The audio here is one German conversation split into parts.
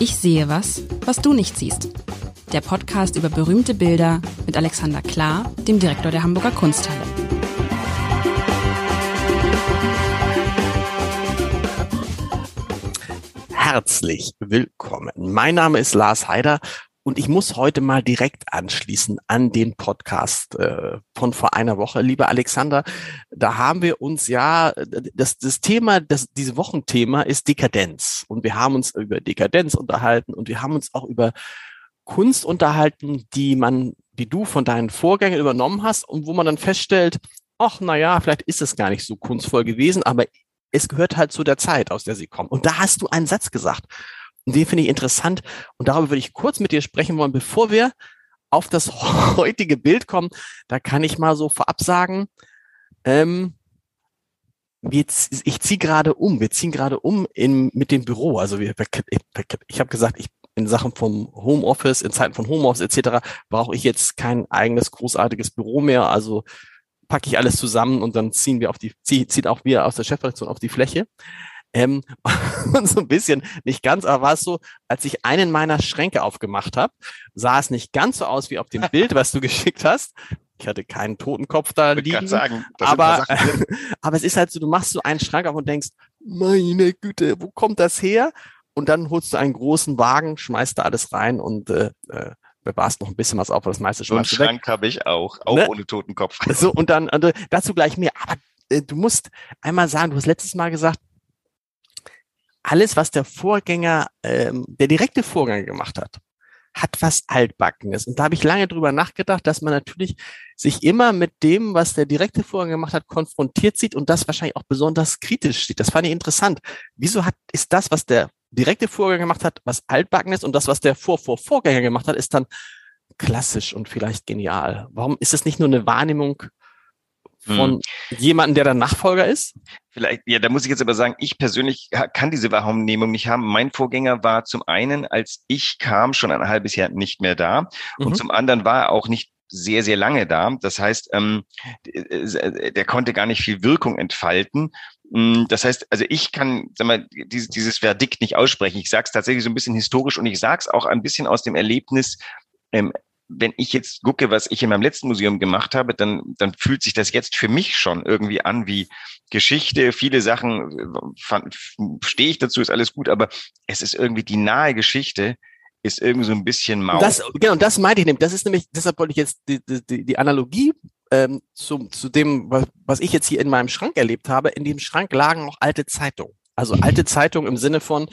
Ich sehe was, was du nicht siehst. Der Podcast über berühmte Bilder mit Alexander Klar, dem Direktor der Hamburger Kunsthalle. Herzlich willkommen. Mein Name ist Lars Heider und ich muss heute mal direkt anschließen an den Podcast äh, von vor einer Woche. Lieber Alexander, da haben wir uns ja, das, das Thema, das, diese Wochenthema ist Dekadenz. Und wir haben uns über Dekadenz unterhalten und wir haben uns auch über Kunst unterhalten, die man, die du von deinen Vorgängern übernommen hast und wo man dann feststellt, ach, na ja, vielleicht ist es gar nicht so kunstvoll gewesen, aber es gehört halt zu der Zeit, aus der sie kommen. Und da hast du einen Satz gesagt. Und den finde ich interessant. Und darüber würde ich kurz mit dir sprechen wollen, bevor wir auf das heutige Bild kommen. Da kann ich mal so vorab sagen, ähm, jetzt, ich ziehe gerade um. Wir ziehen gerade um in, mit dem Büro. Also wir, ich, ich habe gesagt, ich in Sachen vom Homeoffice, in Zeiten von Homeoffice etc. brauche ich jetzt kein eigenes großartiges Büro mehr. Also packe ich alles zusammen und dann ziehen wir auf die, zieht auch wir aus der Chefredaktion auf die Fläche. Ähm, und so ein bisschen, nicht ganz, aber war es so, als ich einen meiner Schränke aufgemacht habe, sah es nicht ganz so aus wie auf dem Bild, was du geschickt hast. Ich hatte keinen Totenkopf da ich liegen. Sagen, aber, aber es ist halt so, du machst so einen Schrank auf und denkst, meine Güte, wo kommt das her? Und dann holst du einen großen Wagen, schmeißt da alles rein und äh, äh bewahrst noch ein bisschen was auf, aber das meiste schon. So einen Schrank habe ich auch, auch ne? ohne Totenkopf. So, und dann und, äh, dazu gleich mehr. Aber äh, du musst einmal sagen, du hast letztes Mal gesagt, alles, was der Vorgänger, ähm, der direkte Vorgänger gemacht hat, hat was Altbackenes. Und da habe ich lange drüber nachgedacht, dass man natürlich sich immer mit dem, was der direkte Vorgänger gemacht hat, konfrontiert sieht und das wahrscheinlich auch besonders kritisch sieht. Das fand ich interessant. Wieso hat, ist das, was der direkte Vorgänger gemacht hat, was Altbackenes und das, was der Vor-Vor-Vorgänger gemacht hat, ist dann klassisch und vielleicht genial? Warum ist es nicht nur eine Wahrnehmung von hm. jemandem, der dann Nachfolger ist? Vielleicht, ja, da muss ich jetzt aber sagen, ich persönlich kann diese Wahrnehmung nicht haben. Mein Vorgänger war zum einen, als ich kam, schon ein halbes Jahr nicht mehr da. Mhm. Und zum anderen war er auch nicht sehr, sehr lange da. Das heißt, ähm, der konnte gar nicht viel Wirkung entfalten. Hm, das heißt, also ich kann sag mal, dieses, dieses Verdikt nicht aussprechen. Ich sage es tatsächlich so ein bisschen historisch und ich sage es auch ein bisschen aus dem Erlebnis, ähm, wenn ich jetzt gucke, was ich in meinem letzten Museum gemacht habe, dann, dann fühlt sich das jetzt für mich schon irgendwie an wie Geschichte. Viele Sachen stehe ich dazu, ist alles gut, aber es ist irgendwie die nahe Geschichte, ist irgendwie so ein bisschen mau. Das, genau, das meinte ich nämlich. Das ist nämlich, deshalb wollte ich jetzt die, die, die Analogie ähm, zu, zu dem, was, was ich jetzt hier in meinem Schrank erlebt habe. In dem Schrank lagen noch alte Zeitungen. Also alte Zeitungen im Sinne von,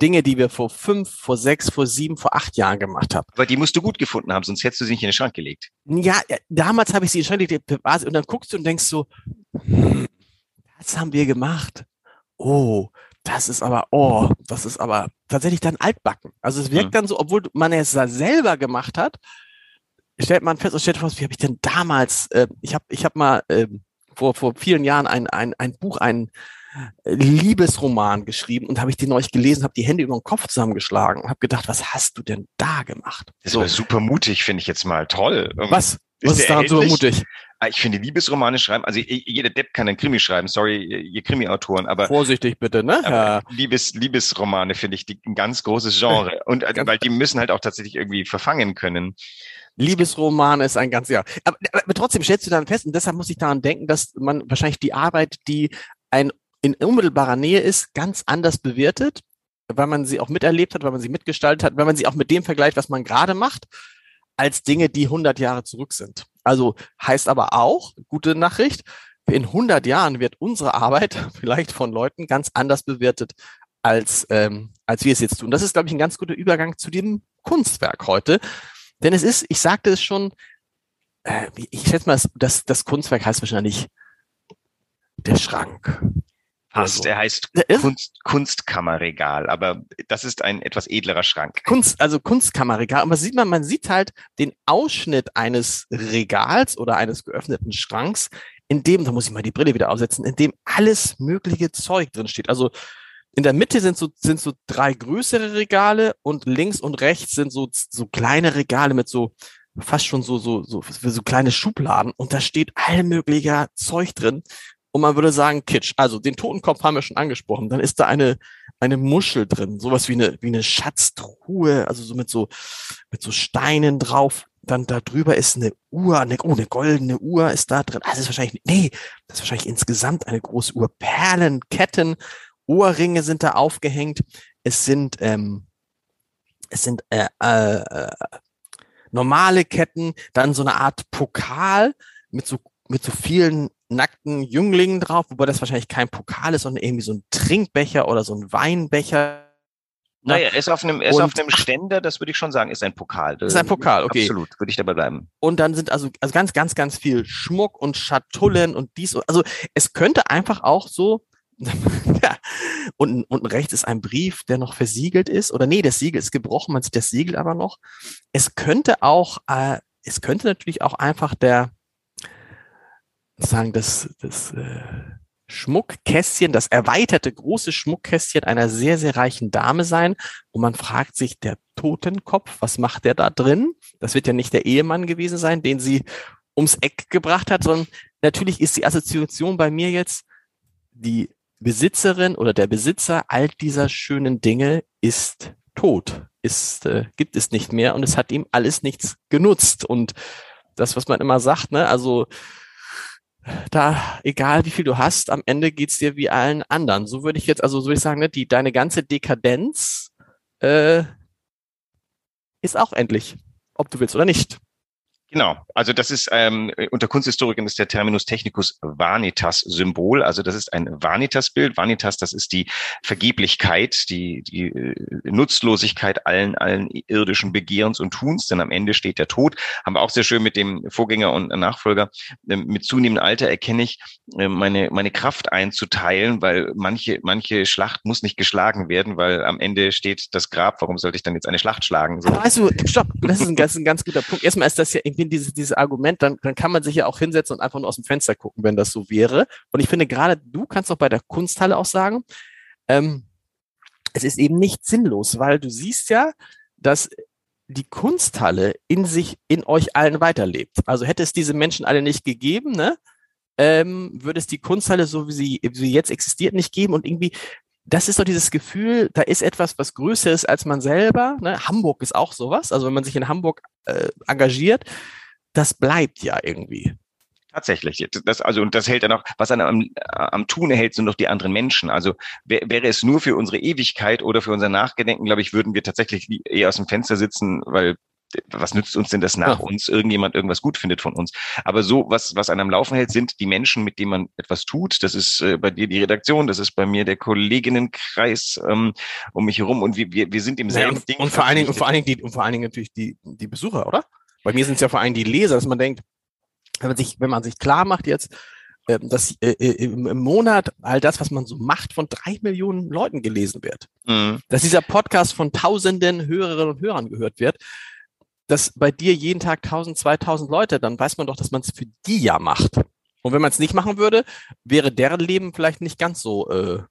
Dinge, die wir vor fünf, vor sechs, vor sieben, vor acht Jahren gemacht haben. Aber die musst du gut gefunden haben, sonst hättest du sie nicht in den Schrank gelegt. Ja, damals habe ich sie in den Schrank gelegt und dann guckst du und denkst so, hm, das haben wir gemacht. Oh, das ist aber, oh, das ist aber tatsächlich dann altbacken. Also es wirkt hm. dann so, obwohl man es selber gemacht hat, stellt man fest, und stellt vor, wie habe ich denn damals, äh, ich habe ich hab mal äh, vor, vor vielen Jahren ein, ein, ein Buch, ein Liebesroman geschrieben und habe ich den neulich gelesen, habe die Hände über den Kopf zusammengeschlagen und habe gedacht, was hast du denn da gemacht? Das so. war super mutig, finde ich jetzt mal. Toll. Was? Was ist, daran so mutig? Ah, ich finde Liebesromane schreiben, also jeder Depp kann einen Krimi schreiben, sorry, ihr Krimi-Autoren, aber vorsichtig bitte, ne? Ja. Liebes Liebesromane finde ich die, ein ganz großes Genre und äh, weil die müssen halt auch tatsächlich irgendwie verfangen können. Liebesroman ist ein ganz ja, aber, aber trotzdem stellst du dann fest und deshalb muss ich daran denken, dass man wahrscheinlich die Arbeit, die ein in unmittelbarer Nähe ist, ganz anders bewertet, weil man sie auch miterlebt hat, weil man sie mitgestaltet hat, weil man sie auch mit dem vergleicht, was man gerade macht, als Dinge, die 100 Jahre zurück sind. Also heißt aber auch, gute Nachricht, in 100 Jahren wird unsere Arbeit vielleicht von Leuten ganz anders bewertet, als, ähm, als wir es jetzt tun. Das ist, glaube ich, ein ganz guter Übergang zu dem Kunstwerk heute. Denn es ist, ich sagte es schon, äh, ich schätze mal, das, das Kunstwerk heißt wahrscheinlich der Schrank. Also, der heißt Kunst, Kunstkammerregal, aber das ist ein etwas edlerer Schrank. Kunst, also Kunstkammerregal. Aber sieht man, man sieht halt den Ausschnitt eines Regals oder eines geöffneten Schranks, in dem, da muss ich mal die Brille wieder aufsetzen, in dem alles mögliche Zeug drin steht. Also in der Mitte sind so, sind so drei größere Regale und links und rechts sind so, so kleine Regale mit so fast schon so, so, so, so kleine Schubladen und da steht all möglicher Zeug drin und man würde sagen Kitsch. Also den Totenkopf haben wir schon angesprochen. Dann ist da eine, eine Muschel drin, sowas wie eine, wie eine Schatztruhe, also so mit so, mit so Steinen drauf. Dann da drüber ist eine Uhr, eine, oh, eine goldene Uhr ist da drin. Das ist wahrscheinlich, nee, das ist wahrscheinlich insgesamt eine große Uhr. Perlen, Ketten, Ohrringe sind da aufgehängt. Es sind, ähm, es sind äh, äh, äh normale Ketten, dann so eine Art Pokal mit so mit so vielen nackten Jünglingen drauf, wobei das wahrscheinlich kein Pokal ist, sondern irgendwie so ein Trinkbecher oder so ein Weinbecher. Naja, er ist auf einem, er ist auf einem Ständer, das würde ich schon sagen, ist ein Pokal. Das ist ein Pokal, okay. Absolut, würde ich dabei bleiben. Und dann sind also, also ganz, ganz, ganz viel Schmuck und Schatullen und dies. Also es könnte einfach auch so, ja, und unten rechts ist ein Brief, der noch versiegelt ist. Oder nee, das Siegel ist gebrochen, man sieht das Siegel aber noch. Es könnte auch, äh, es könnte natürlich auch einfach der, sagen, das, das äh, Schmuckkästchen, das erweiterte große Schmuckkästchen einer sehr, sehr reichen Dame sein. Und man fragt sich, der Totenkopf, was macht der da drin? Das wird ja nicht der Ehemann gewesen sein, den sie ums Eck gebracht hat, sondern natürlich ist die Assoziation bei mir jetzt, die Besitzerin oder der Besitzer all dieser schönen Dinge ist tot, ist, äh, gibt es nicht mehr und es hat ihm alles nichts genutzt. Und das, was man immer sagt, ne, also da, egal wie viel du hast, am Ende geht's dir wie allen anderen. So würde ich jetzt, also so würde ich sagen, ne, die, deine ganze Dekadenz äh, ist auch endlich, ob du willst oder nicht. Genau, also das ist ähm, unter Kunsthistorikern ist der Terminus technicus vanitas Symbol, also das ist ein Vanitas Bild. Vanitas, das ist die Vergeblichkeit, die die äh, Nutzlosigkeit allen allen irdischen Begehrens und Tuns, denn am Ende steht der Tod. Haben wir auch sehr schön mit dem Vorgänger und Nachfolger. Ähm, mit zunehmendem Alter erkenne ich äh, meine meine Kraft einzuteilen, weil manche manche Schlacht muss nicht geschlagen werden, weil am Ende steht das Grab. Warum sollte ich dann jetzt eine Schlacht schlagen? So. Also, stopp, das ist ein ganz, ein ganz guter Punkt. Erstmal ist das ja finde dieses, dieses Argument, dann, dann kann man sich ja auch hinsetzen und einfach nur aus dem Fenster gucken, wenn das so wäre. Und ich finde gerade, du kannst doch bei der Kunsthalle auch sagen, ähm, es ist eben nicht sinnlos, weil du siehst ja, dass die Kunsthalle in sich, in euch allen weiterlebt. Also hätte es diese Menschen alle nicht gegeben, ne, ähm, würde es die Kunsthalle, so wie sie, wie sie jetzt existiert, nicht geben und irgendwie das ist doch dieses Gefühl, da ist etwas, was größer ist als man selber. Ne? Hamburg ist auch sowas. Also wenn man sich in Hamburg äh, engagiert, das bleibt ja irgendwie. Tatsächlich. Das, also, und das hält dann auch, was an am, am Tun erhält, sind noch die anderen Menschen. Also wär, wäre es nur für unsere Ewigkeit oder für unser Nachgedenken, glaube ich, würden wir tatsächlich eher aus dem Fenster sitzen, weil was nützt uns denn das nach ja. uns irgendjemand irgendwas gut findet von uns? Aber so, was, was an einem Laufen hält, sind die Menschen, mit denen man etwas tut. Das ist äh, bei dir die Redaktion, das ist bei mir der Kolleginnenkreis ähm, um mich herum und wir, wir, wir sind im selben ja, Ding. Und vor allen Dingen, und vor allen Dingen die, und vor allen Dingen natürlich die, die Besucher, oder? Bei mir sind es ja vor allem die Leser, dass man denkt, wenn man sich, wenn man sich klar macht jetzt, ähm, dass äh, äh, im Monat all das, was man so macht, von drei Millionen Leuten gelesen wird. Mhm. Dass dieser Podcast von tausenden Hörerinnen und Hörern gehört wird, dass bei dir jeden Tag 1000, 2000 Leute, dann weiß man doch, dass man es für die ja macht. Und wenn man es nicht machen würde, wäre deren Leben vielleicht nicht ganz so äh,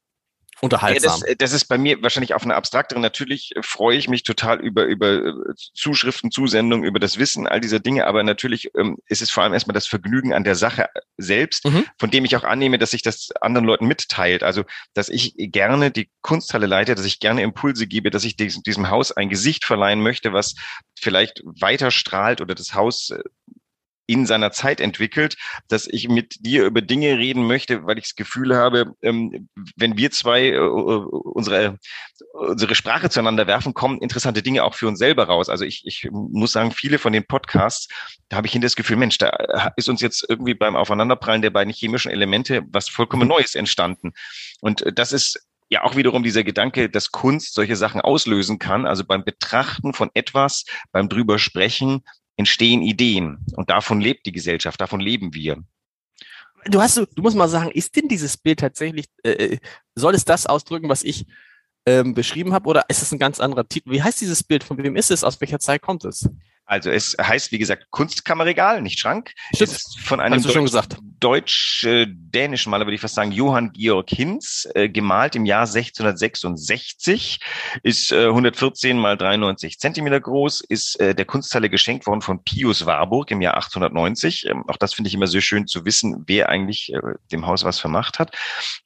unterhaltsam. Ja, das, das, ist bei mir wahrscheinlich auf einer abstrakteren. Natürlich freue ich mich total über, über äh, Zuschriften, Zusendungen, über das Wissen, all dieser Dinge. Aber natürlich ähm, ist es vor allem erstmal das Vergnügen an der Sache selbst, mhm. von dem ich auch annehme, dass sich das anderen Leuten mitteilt. Also, dass ich gerne die Kunsthalle leite, dass ich gerne Impulse gebe, dass ich diesem, diesem Haus ein Gesicht verleihen möchte, was vielleicht weiter strahlt oder das Haus äh, in seiner Zeit entwickelt, dass ich mit dir über Dinge reden möchte, weil ich das Gefühl habe, ähm, wenn wir zwei äh, unsere, unsere Sprache zueinander werfen, kommen interessante Dinge auch für uns selber raus. Also ich, ich muss sagen, viele von den Podcasts, da habe ich hin das Gefühl, Mensch, da ist uns jetzt irgendwie beim Aufeinanderprallen der beiden chemischen Elemente was vollkommen Neues entstanden. Und das ist ja auch wiederum dieser Gedanke, dass Kunst solche Sachen auslösen kann. Also beim Betrachten von etwas, beim drüber sprechen, entstehen Ideen. Und davon lebt die Gesellschaft, davon leben wir. Du hast, du musst mal sagen, ist denn dieses Bild tatsächlich, äh, äh, soll es das ausdrücken, was ich ähm, beschrieben habe, oder ist es ein ganz anderer Titel? Wie heißt dieses Bild? Von wem ist es? Aus welcher Zeit kommt es? Also es heißt, wie gesagt, Kunstkammerregal, nicht Schrank. Stimmt. Es ist von einem Hast du schon gesagt. Deutsch-dänischen Maler, würde ich fast sagen, Johann Georg Hinz, äh, gemalt im Jahr 1666, ist äh, 114 mal 93 Zentimeter groß, ist äh, der Kunsthalle geschenkt worden von Pius Warburg im Jahr 1890. Ähm, auch das finde ich immer sehr schön zu wissen, wer eigentlich äh, dem Haus was vermacht hat.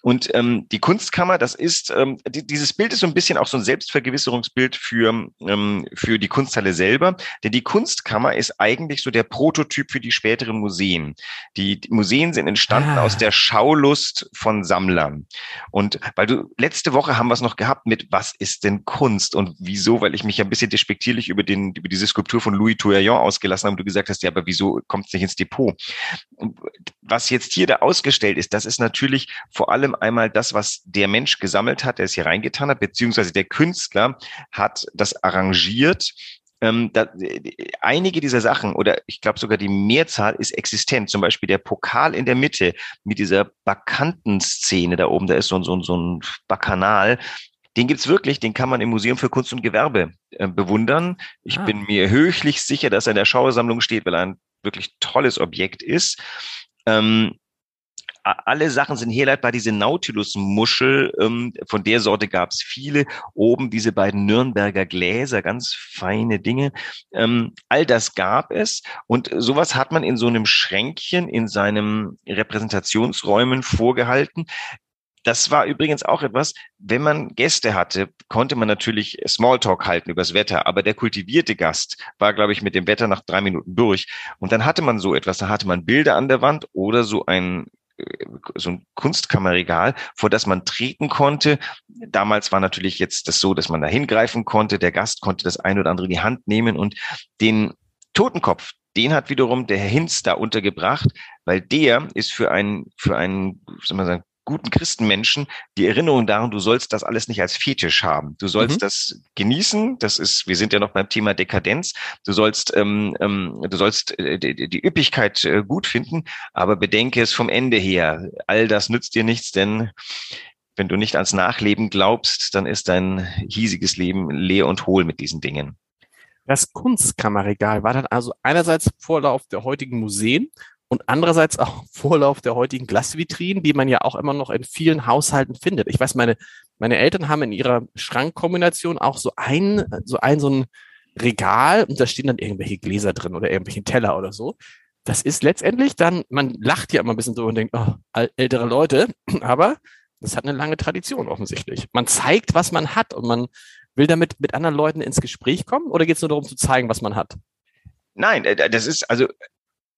Und ähm, die Kunstkammer, das ist, ähm, die, dieses Bild ist so ein bisschen auch so ein Selbstvergewisserungsbild für, ähm, für die Kunsthalle selber, denn die Kunstkammer ist eigentlich so der Prototyp für die späteren Museen. Die, die Museen sind entstanden ah. aus der Schaulust von Sammlern. Und weil du, letzte Woche haben wir es noch gehabt mit, was ist denn Kunst und wieso? Weil ich mich ja ein bisschen despektierlich über den, über diese Skulptur von Louis Touraillon ausgelassen habe und du gesagt hast, ja, aber wieso kommt es nicht ins Depot? Was jetzt hier da ausgestellt ist, das ist natürlich vor allem einmal das, was der Mensch gesammelt hat, der es hier reingetan hat, beziehungsweise der Künstler hat das arrangiert ähm, da, einige dieser Sachen oder ich glaube sogar die Mehrzahl ist existent. Zum Beispiel der Pokal in der Mitte mit dieser Bakantenszene da oben, da ist so, so, so ein Bakanal. Den gibt's wirklich, den kann man im Museum für Kunst und Gewerbe äh, bewundern. Ich ah. bin mir höchlich sicher, dass er in der Schauersammlung steht, weil er ein wirklich tolles Objekt ist. Ähm, alle Sachen sind herleitbar. Diese Nautilus-Muschel, ähm, von der Sorte gab es viele. Oben diese beiden Nürnberger Gläser, ganz feine Dinge. Ähm, all das gab es. Und sowas hat man in so einem Schränkchen in seinem Repräsentationsräumen vorgehalten. Das war übrigens auch etwas, wenn man Gäste hatte, konnte man natürlich Smalltalk halten übers Wetter, aber der kultivierte Gast war, glaube ich, mit dem Wetter nach drei Minuten durch. Und dann hatte man so etwas, da hatte man Bilder an der Wand oder so ein so ein Kunstkammerregal, vor das man treten konnte. Damals war natürlich jetzt das so, dass man da hingreifen konnte. Der Gast konnte das ein oder andere in die Hand nehmen und den Totenkopf, den hat wiederum der Herr Hinz da untergebracht, weil der ist für einen, für einen, soll man sagen, guten Christenmenschen die Erinnerung daran, du sollst das alles nicht als Fetisch haben. Du sollst mhm. das genießen. Das ist, wir sind ja noch beim Thema Dekadenz. Du sollst, ähm, ähm, du sollst äh, die, die Üppigkeit äh, gut finden, aber bedenke es vom Ende her. All das nützt dir nichts, denn wenn du nicht ans Nachleben glaubst, dann ist dein hiesiges Leben leer und hohl mit diesen Dingen. Das Kunstkammerregal war dann also einerseits Vorlauf der heutigen Museen und andererseits auch Vorlauf der heutigen Glasvitrinen, die man ja auch immer noch in vielen Haushalten findet. Ich weiß, meine, meine Eltern haben in ihrer Schrankkombination auch so ein, so ein, so ein Regal und da stehen dann irgendwelche Gläser drin oder irgendwelche Teller oder so. Das ist letztendlich dann, man lacht ja immer ein bisschen so und denkt, oh, ältere Leute, aber das hat eine lange Tradition offensichtlich. Man zeigt, was man hat und man will damit mit anderen Leuten ins Gespräch kommen oder geht es nur darum zu zeigen, was man hat? Nein, äh, das ist also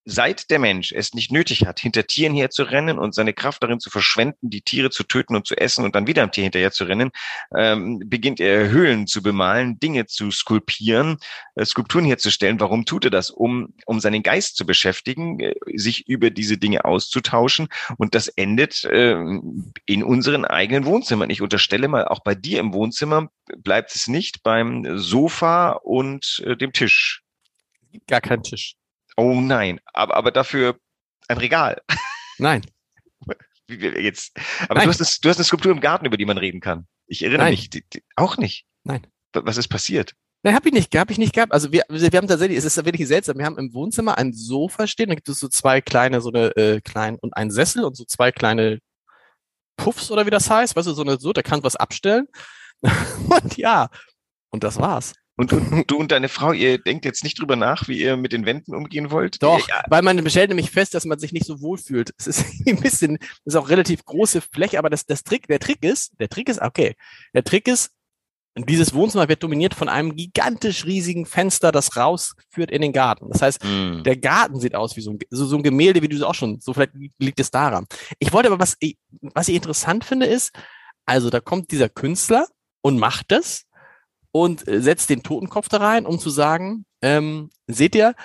seit der Mensch es nicht nötig hat, hinter Tieren herzurennen und seine Kraft darin zu verschwenden, die Tiere zu töten und zu essen und dann wieder am Tier hinterher zu rennen, ähm, beginnt er Höhlen zu bemalen, Dinge zu skulpieren, äh, Skulpturen herzustellen. Warum tut er das? Um, um seinen Geist zu beschäftigen, äh, sich über diese Dinge auszutauschen. Und das endet äh, in unseren eigenen Wohnzimmern. Ich unterstelle mal, auch bei dir im Wohnzimmer bleibt es nicht beim Sofa und äh, dem Tisch. Gar kein Tisch. Oh nein, aber, aber dafür ein Regal. Nein. Jetzt. Aber nein. du hast, das, du hast eine Skulptur im Garten, über die man reden kann. Ich erinnere nein. mich. Die, die, auch nicht. Nein. Was ist passiert? Nein, habe ich nicht, habe ich nicht gehabt. Also wir, wir haben tatsächlich, es ist wirklich seltsam. Wir haben im Wohnzimmer ein Sofa stehen, da gibt es so zwei kleine, so eine äh, kleinen und einen Sessel und so zwei kleine Puffs oder wie das heißt, weißt du, so eine so, da kann was abstellen. und ja, und das war's. Und du, du und deine Frau, ihr denkt jetzt nicht drüber nach, wie ihr mit den Wänden umgehen wollt? Doch, ja. weil man stellt nämlich fest, dass man sich nicht so wohl fühlt. Es ist ein bisschen, das ist auch relativ große Fläche, aber das, das Trick, der Trick ist, der Trick ist, okay, der Trick ist, dieses Wohnzimmer wird dominiert von einem gigantisch riesigen Fenster, das rausführt in den Garten. Das heißt, mm. der Garten sieht aus wie so ein, so, so ein Gemälde, wie du es auch schon, so vielleicht liegt es daran. Ich wollte aber, was ich, was ich interessant finde, ist, also da kommt dieser Künstler und macht das und äh, setzt den Totenkopf da rein, um zu sagen, ähm, seht ihr,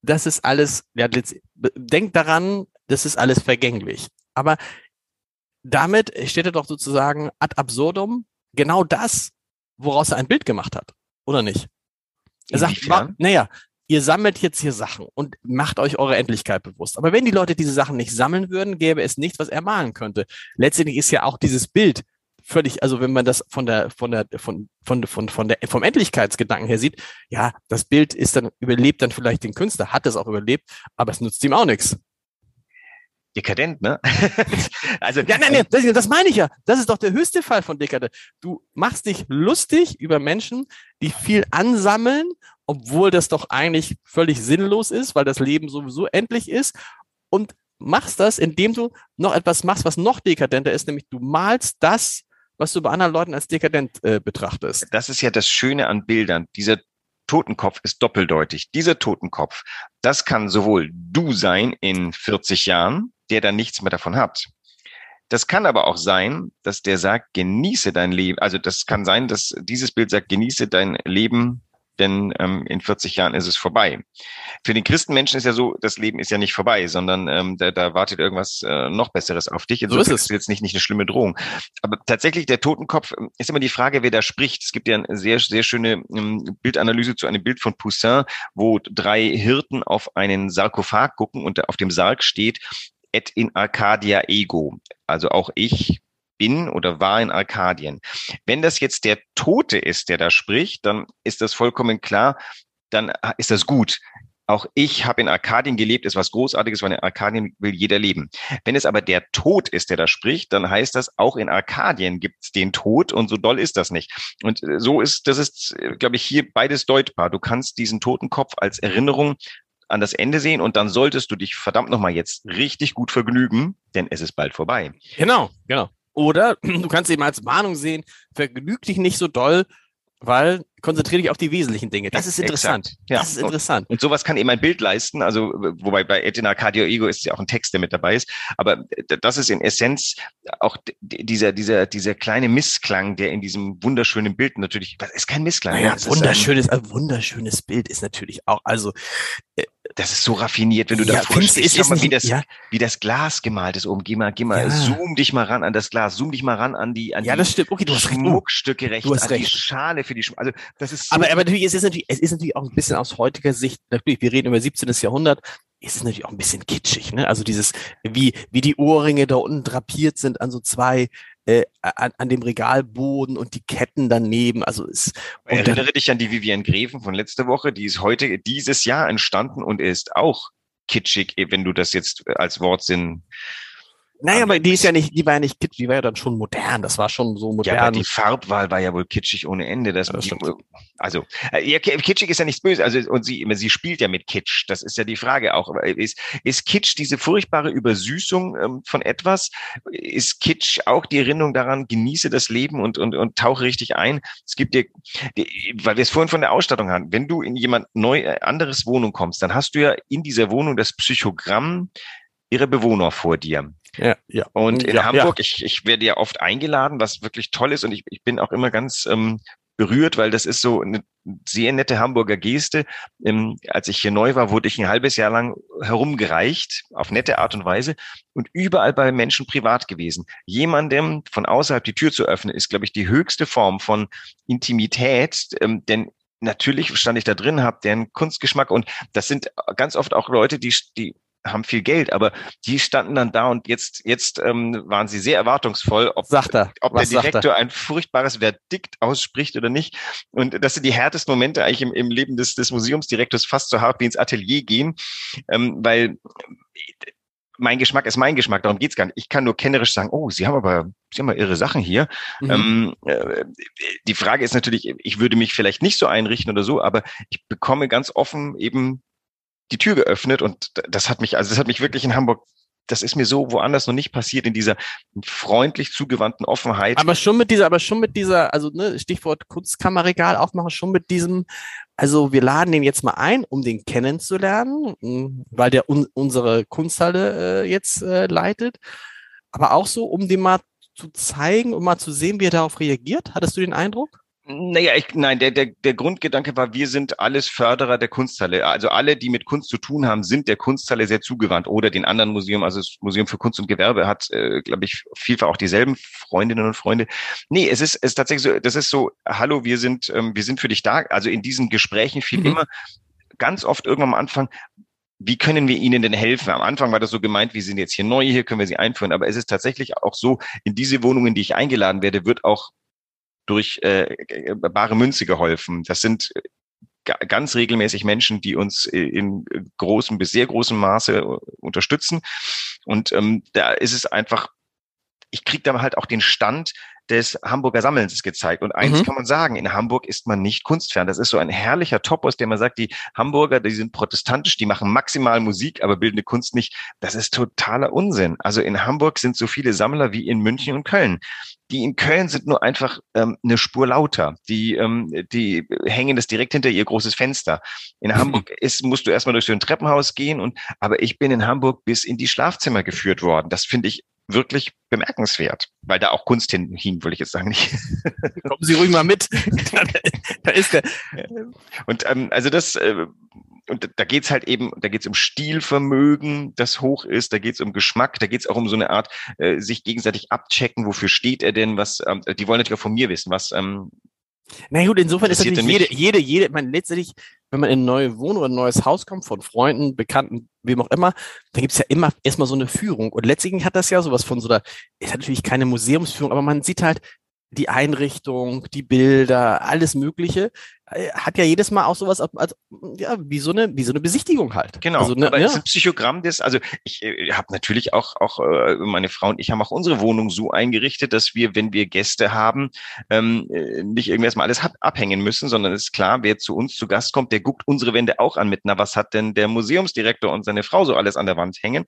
das ist alles, ja, denkt daran, das ist alles vergänglich. Aber damit steht er doch sozusagen ad absurdum genau das, woraus er ein Bild gemacht hat, oder nicht? Er sagt, naja, ihr sammelt jetzt hier Sachen und macht euch eure Endlichkeit bewusst. Aber wenn die Leute diese Sachen nicht sammeln würden, gäbe es nichts, was er malen könnte. Letztendlich ist ja auch dieses Bild völlig, also wenn man das von der, von der, von, von, von, von der, vom Endlichkeitsgedanken her sieht, ja, das Bild ist dann, überlebt dann vielleicht den Künstler, hat es auch überlebt, aber es nutzt ihm auch nichts. Dekadent, ne? also, ja, nein, nein, das, das meine ich ja. Das ist doch der höchste Fall von Dekadent. Du machst dich lustig über Menschen, die viel ansammeln, obwohl das doch eigentlich völlig sinnlos ist, weil das Leben sowieso endlich ist und machst das, indem du noch etwas machst, was noch dekadenter ist, nämlich du malst das, was du bei anderen Leuten als dekadent äh, betrachtest. Das ist ja das Schöne an Bildern. Dieser Totenkopf ist doppeldeutig. Dieser Totenkopf, das kann sowohl du sein in 40 Jahren, der dann nichts mehr davon hat. Das kann aber auch sein, dass der sagt, genieße dein Leben. Also das kann sein, dass dieses Bild sagt, genieße dein Leben denn ähm, in 40 Jahren ist es vorbei. Für den Christenmenschen ist ja so, das Leben ist ja nicht vorbei, sondern ähm, da, da wartet irgendwas äh, noch Besseres auf dich. Insofern so ist es jetzt nicht, nicht eine schlimme Drohung. Aber tatsächlich, der Totenkopf ähm, ist immer die Frage, wer da spricht. Es gibt ja eine sehr, sehr schöne ähm, Bildanalyse zu einem Bild von Poussin, wo drei Hirten auf einen Sarkophag gucken und auf dem Sarg steht, et in Arcadia ego. Also auch ich bin oder war in Arkadien. Wenn das jetzt der Tote ist, der da spricht, dann ist das vollkommen klar, dann ist das gut. Auch ich habe in Arkadien gelebt, ist was Großartiges, weil in Arkadien will jeder leben. Wenn es aber der Tod ist, der da spricht, dann heißt das, auch in Arkadien gibt es den Tod und so doll ist das nicht. Und äh, so ist, das ist, äh, glaube ich, hier beides deutbar. Du kannst diesen Totenkopf als Erinnerung an das Ende sehen und dann solltest du dich verdammt nochmal jetzt richtig gut vergnügen, denn es ist bald vorbei. Genau, genau. Oder du kannst eben als Warnung sehen, vergnüg dich nicht so doll, weil konzentriere dich auf die wesentlichen Dinge. Das ist interessant. Ja. Das ist interessant. Und sowas kann eben ein Bild leisten. Also, wobei bei Etina Cardio Ego ist ja auch ein Text, der mit dabei ist. Aber das ist in Essenz auch dieser, dieser, dieser kleine Missklang, der in diesem wunderschönen Bild natürlich, das ist kein Missklang. Naja, wunderschönes, ein, wunderschönes Bild ist natürlich auch, also, äh, das ist so raffiniert, wenn du ja, da vorstehst, ist, mal, wie, das, ja. wie das Glas gemalt ist oben. Geh mal, geh mal, ja. zoom dich mal ran an das Glas, zoom dich mal ran an die, an ja, das stimmt. Okay, du hast Schmuckstücke recht, du hast an recht. die Schale für die Schmuck. Also das ist so aber, aber natürlich, es ist natürlich, es ist natürlich auch ein bisschen aus heutiger Sicht, natürlich, wir reden über 17. Jahrhundert, ist es natürlich auch ein bisschen kitschig, ne? Also dieses, wie, wie die Ohrringe da unten drapiert sind an so zwei, äh, an, an dem Regalboden und die Ketten daneben. Also es. Erinnere dich an die Vivian Greven von letzter Woche, die ist heute dieses Jahr entstanden und ist auch kitschig, wenn du das jetzt als Wortsinn naja, aber die ist ja nicht, die war ja nicht kitschig, die war ja dann schon modern. Das war schon so modern. Ja, aber die Farbwahl war ja wohl kitschig ohne Ende. Das, das die, also, äh, ja, kitschig ist ja nichts Böses. Also, und sie, sie spielt ja mit Kitsch. Das ist ja die Frage auch. Ist, ist Kitsch diese furchtbare Übersüßung ähm, von etwas? Ist Kitsch auch die Erinnerung daran, genieße das Leben und, und, und tauche richtig ein? Es gibt dir, weil wir es vorhin von der Ausstattung hatten, wenn du in jemand neu, äh, anderes Wohnung kommst, dann hast du ja in dieser Wohnung das Psychogramm ihre Bewohner vor dir. Ja, ja. Und in ja, Hamburg, ja. Ich, ich werde ja oft eingeladen, was wirklich toll ist und ich, ich bin auch immer ganz ähm, berührt, weil das ist so eine sehr nette Hamburger Geste. Ähm, als ich hier neu war, wurde ich ein halbes Jahr lang herumgereicht, auf nette Art und Weise und überall bei Menschen privat gewesen. Jemandem von außerhalb die Tür zu öffnen, ist, glaube ich, die höchste Form von Intimität, ähm, denn Natürlich stand ich da drin, habe deren Kunstgeschmack und das sind ganz oft auch Leute, die, die haben viel Geld, aber die standen dann da und jetzt, jetzt ähm, waren sie sehr erwartungsvoll, ob, er? ob der Direktor ein furchtbares Verdikt ausspricht oder nicht. Und das sind die härtesten Momente eigentlich im, im Leben des, des Museumsdirektors, fast so hart wie ins Atelier gehen, ähm, weil mein Geschmack ist mein Geschmack, darum geht's gar nicht. Ich kann nur kennerisch sagen, oh, Sie haben aber, Sie haben mal irre Sachen hier. Mhm. Ähm, äh, die Frage ist natürlich, ich würde mich vielleicht nicht so einrichten oder so, aber ich bekomme ganz offen eben die Tür geöffnet und das hat mich, also das hat mich wirklich in Hamburg das ist mir so woanders noch nicht passiert in dieser freundlich zugewandten Offenheit. Aber schon mit dieser, aber schon mit dieser, also ne, Stichwort Kunstkammerregal aufmachen, schon mit diesem, also wir laden den jetzt mal ein, um den kennenzulernen, hm, weil der un, unsere Kunsthalle äh, jetzt äh, leitet. Aber auch so, um dem mal zu zeigen und mal zu sehen, wie er darauf reagiert. Hattest du den Eindruck? Naja, ich, nein, der, der, der Grundgedanke war, wir sind alles Förderer der Kunsthalle. Also alle, die mit Kunst zu tun haben, sind der Kunsthalle sehr zugewandt oder den anderen Museum. Also das Museum für Kunst und Gewerbe hat, äh, glaube ich, vielfach auch dieselben Freundinnen und Freunde. Nee, es ist, es ist tatsächlich so, das ist so, hallo, wir sind, ähm, wir sind für dich da. Also in diesen Gesprächen fiel mhm. immer ganz oft irgendwann am Anfang, wie können wir ihnen denn helfen? Am Anfang war das so gemeint, wir sind jetzt hier neu, hier können wir sie einführen. Aber es ist tatsächlich auch so, in diese Wohnungen, die ich eingeladen werde, wird auch durch äh, bare Münze geholfen. Das sind ganz regelmäßig Menschen, die uns in großem bis sehr großem Maße unterstützen. Und ähm, da ist es einfach, ich kriege da halt auch den Stand des Hamburger Sammelns gezeigt. Und eins mhm. kann man sagen, in Hamburg ist man nicht kunstfern. Das ist so ein herrlicher Topos, der man sagt, die Hamburger, die sind protestantisch, die machen maximal Musik, aber bildende Kunst nicht. Das ist totaler Unsinn. Also in Hamburg sind so viele Sammler wie in München und Köln. Die in Köln sind nur einfach ähm, eine Spur lauter. Die, ähm, die hängen das direkt hinter ihr großes Fenster. In mhm. Hamburg ist, musst du erstmal durch so ein Treppenhaus gehen und, aber ich bin in Hamburg bis in die Schlafzimmer geführt worden. Das finde ich wirklich bemerkenswert, weil da auch Kunst hin, hin will ich jetzt sagen nicht. Kommen Sie ruhig mal mit. da ist der. Und ähm, also das äh, und da geht's halt eben, da geht's um Stilvermögen, das hoch ist, da geht's um Geschmack, da geht's auch um so eine Art, äh, sich gegenseitig abchecken, wofür steht er denn, was, ähm, die wollen natürlich auch von mir wissen, was ähm, na gut, insofern ist natürlich jede, jede, jede, man letztendlich, wenn man in eine neue Wohnung oder ein neues Haus kommt, von Freunden, Bekannten, wem auch immer, da gibt's ja immer erstmal so eine Führung. Und letztendlich hat das ja sowas von so einer, ist natürlich keine Museumsführung, aber man sieht halt die Einrichtung, die Bilder, alles Mögliche. Äh, hat ja jedes Mal auch sowas als, ja, wie so eine wie so eine Besichtigung halt. Genau. Also, ne, aber ja. ist ein Psychogramm des also ich äh, habe natürlich auch auch äh, meine Frau und ich haben auch unsere Wohnung so eingerichtet, dass wir wenn wir Gäste haben, ähm, äh, nicht irgendwie erstmal alles abhängen müssen, sondern ist klar, wer zu uns zu Gast kommt, der guckt unsere Wände auch an mit, na was hat denn der Museumsdirektor und seine Frau so alles an der Wand hängen?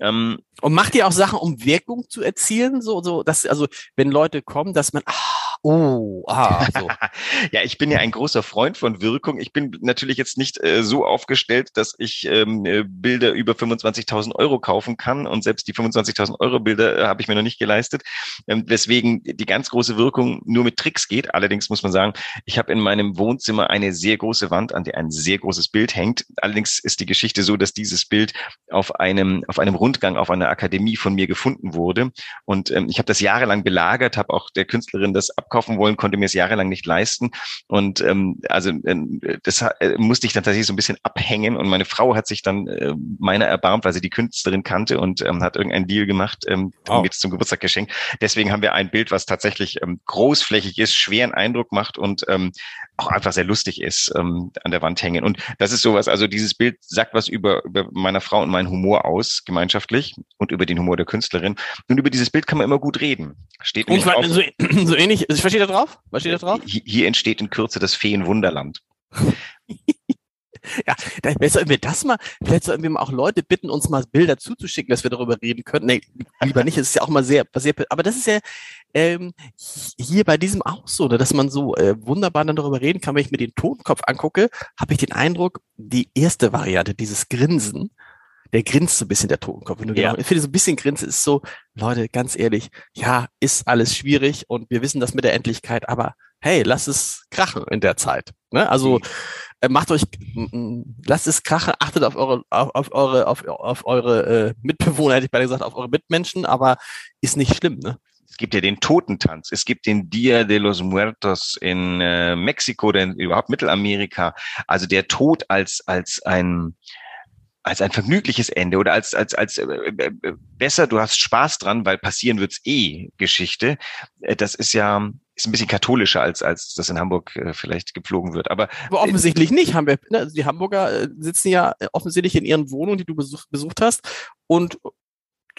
Ähm, und macht ihr auch Sachen, um Wirkung zu erzielen, so so dass also wenn Leute kommen, dass man ah Oh, ah, so. ja, ich bin ja ein großer Freund von Wirkung. Ich bin natürlich jetzt nicht äh, so aufgestellt, dass ich ähm, äh, Bilder über 25.000 Euro kaufen kann und selbst die 25.000 Euro Bilder äh, habe ich mir noch nicht geleistet, ähm, weswegen die ganz große Wirkung nur mit Tricks geht. Allerdings muss man sagen, ich habe in meinem Wohnzimmer eine sehr große Wand, an der ein sehr großes Bild hängt. Allerdings ist die Geschichte so, dass dieses Bild auf einem auf einem Rundgang auf einer Akademie von mir gefunden wurde und ähm, ich habe das jahrelang belagert, habe auch der Künstlerin das ab abkaufen wollen, konnte mir es jahrelang nicht leisten. Und ähm, also äh, das äh, musste ich dann tatsächlich so ein bisschen abhängen. Und meine Frau hat sich dann äh, meiner erbarmt, weil sie die Künstlerin kannte und ähm, hat irgendeinen Deal gemacht, ähm, wow. mir zum Geburtstag geschenkt. Deswegen haben wir ein Bild, was tatsächlich ähm, großflächig ist, schweren Eindruck macht und ähm, auch einfach sehr lustig ist, ähm, an der Wand hängen. Und das ist sowas, also dieses Bild sagt was über, über meiner Frau und meinen Humor aus, gemeinschaftlich, und über den Humor der Künstlerin. Und über dieses Bild kann man immer gut reden. Steht und zwar, so, so ähnlich, was steht da drauf? Was steht da drauf? Hier, hier entsteht in Kürze das Feenwunderland. Ja, dann sollten wir das mal, vielleicht sollten wir mal auch Leute bitten, uns mal Bilder zuzuschicken, dass wir darüber reden können. Nee, lieber nicht, es ist ja auch mal sehr, sehr, aber das ist ja ähm, hier bei diesem auch so, ne, dass man so äh, wunderbar dann darüber reden kann. Wenn ich mir den Totenkopf angucke, habe ich den Eindruck, die erste Variante, dieses Grinsen, der grinst so ein bisschen, der Totenkopf. Wenn du ja. genau, ich finde, so ein bisschen grinsen ist so, Leute, ganz ehrlich, ja, ist alles schwierig und wir wissen das mit der Endlichkeit, aber hey, lass es krachen in der Zeit. Ne? Also mhm. äh, macht euch, lasst es krachen, achtet auf eure, auf, auf eure, auf, auf eure äh, Mitbewohner, hätte ich beide gesagt, auf eure Mitmenschen, aber ist nicht schlimm, ne? Es gibt ja den Totentanz, es gibt den Dia de los Muertos in äh, Mexiko, denn überhaupt Mittelamerika. Also der Tod als als ein als ein vergnügliches Ende oder als als als äh, äh, besser, du hast Spaß dran, weil passieren wird's eh Geschichte. Äh, das ist ja ist ein bisschen katholischer als als das in Hamburg äh, vielleicht gepflogen wird. Aber, Aber offensichtlich nicht. Haben wir ne, die Hamburger sitzen ja offensichtlich in ihren Wohnungen, die du besuch, besucht hast und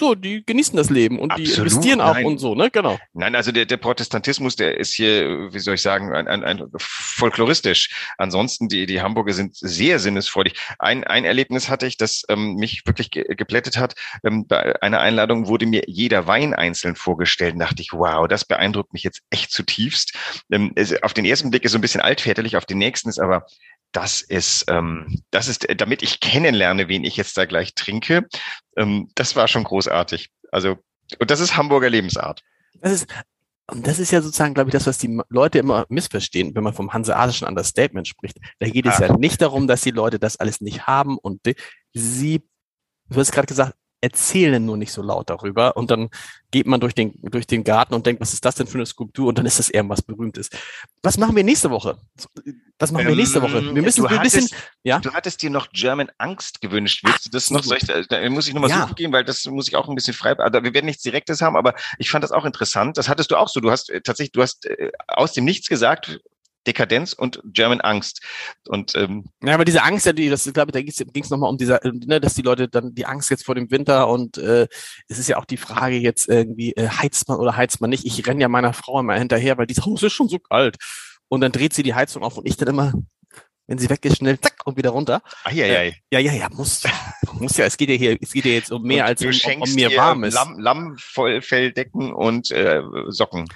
so, die genießen das Leben und Absolut, die investieren auch nein. und so, ne? Genau. Nein, also der, der Protestantismus, der ist hier, wie soll ich sagen, ein, ein, ein folkloristisch. Ansonsten, die, die Hamburger sind sehr sinnesfreudig. Ein, ein Erlebnis hatte ich, das ähm, mich wirklich ge geplättet hat. Ähm, bei einer Einladung wurde mir jeder Wein einzeln vorgestellt. Da dachte ich, wow, das beeindruckt mich jetzt echt zutiefst. Ähm, es, auf den ersten Blick ist so ein bisschen altväterlich, auf den nächsten ist aber das ist, ähm, das ist, damit ich kennenlerne, wen ich jetzt da gleich trinke. Ähm, das war schon großartig. Also, und das ist Hamburger Lebensart. Das ist, das ist ja sozusagen, glaube ich, das, was die Leute immer missverstehen, wenn man vom hanseatischen Understatement spricht. Da geht es Ach. ja nicht darum, dass die Leute das alles nicht haben und sie, du hast gerade gesagt, erzählen nur nicht so laut darüber und dann geht man durch den, durch den Garten und denkt, was ist das denn für eine Skulptur und dann ist das irgendwas Berühmtes. Was machen wir nächste Woche? Was machen wir nächste Woche? Ähm, Wir müssen du ein bisschen, hattest- ja? Du hattest dir noch German Angst gewünscht. Willst du das noch? Soll ich, da, da muss ich nochmal Ja. suchen gehen, weil das muss ich auch ein bisschen frei. Also wir werden nichts Direktes haben, aber ich fand das auch interessant. Das hattest du auch so. Du hast äh, tatsächlich, du hast äh, aus dem Nichts gesagt, Dekadenz und German Angst. Und ähm, Ja, aber diese Angst, ja, die, das, ich glaube, da ging es nochmal um dieser, äh, ne, dass die Leute dann die Angst jetzt vor dem Winter und äh, es ist ja auch die Frage jetzt irgendwie, äh, heizt man oder heizt man nicht? Ich renne ja meiner Frau immer hinterher, weil die sagt, oh, es ist schon so kalt. Und dann dreht sie die Heizung auf und ich dann immer, wenn sie weg ist, schnell, zack, und wieder runter. ai, ai, ai. Ja, ja, ja, muss, muss ja, es geht ja hier, es geht ja jetzt um mehr als um, um, um mir warm ist. Lamm, Lammfelldecken und äh, Socken.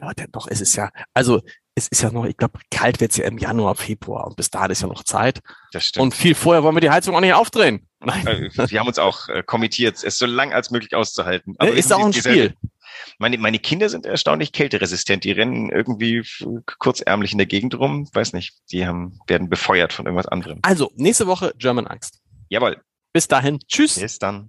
Leute, doch, es ist ja, also es ist ja noch, ich glaube, kalt wird's ja im Januar, Februar und bis dahin ist ja noch Zeit. Das stimmt. Und viel vorher wollen wir die Heizung auch nicht aufdrehen. Nein. Äh, wir haben uns auch äh, kommittiert, es so lang als möglich auszuhalten. Ne, ist auch ein Spiel. Meine, meine Kinder sind erstaunlich kälteresistent. Die rennen irgendwie kurzärmlich in der Gegend rum. Weiß nicht. Die haben, werden befeuert von irgendwas anderem. Also, nächste Woche German Angst. Jawohl. Bis dahin. Tschüss. Bis dann.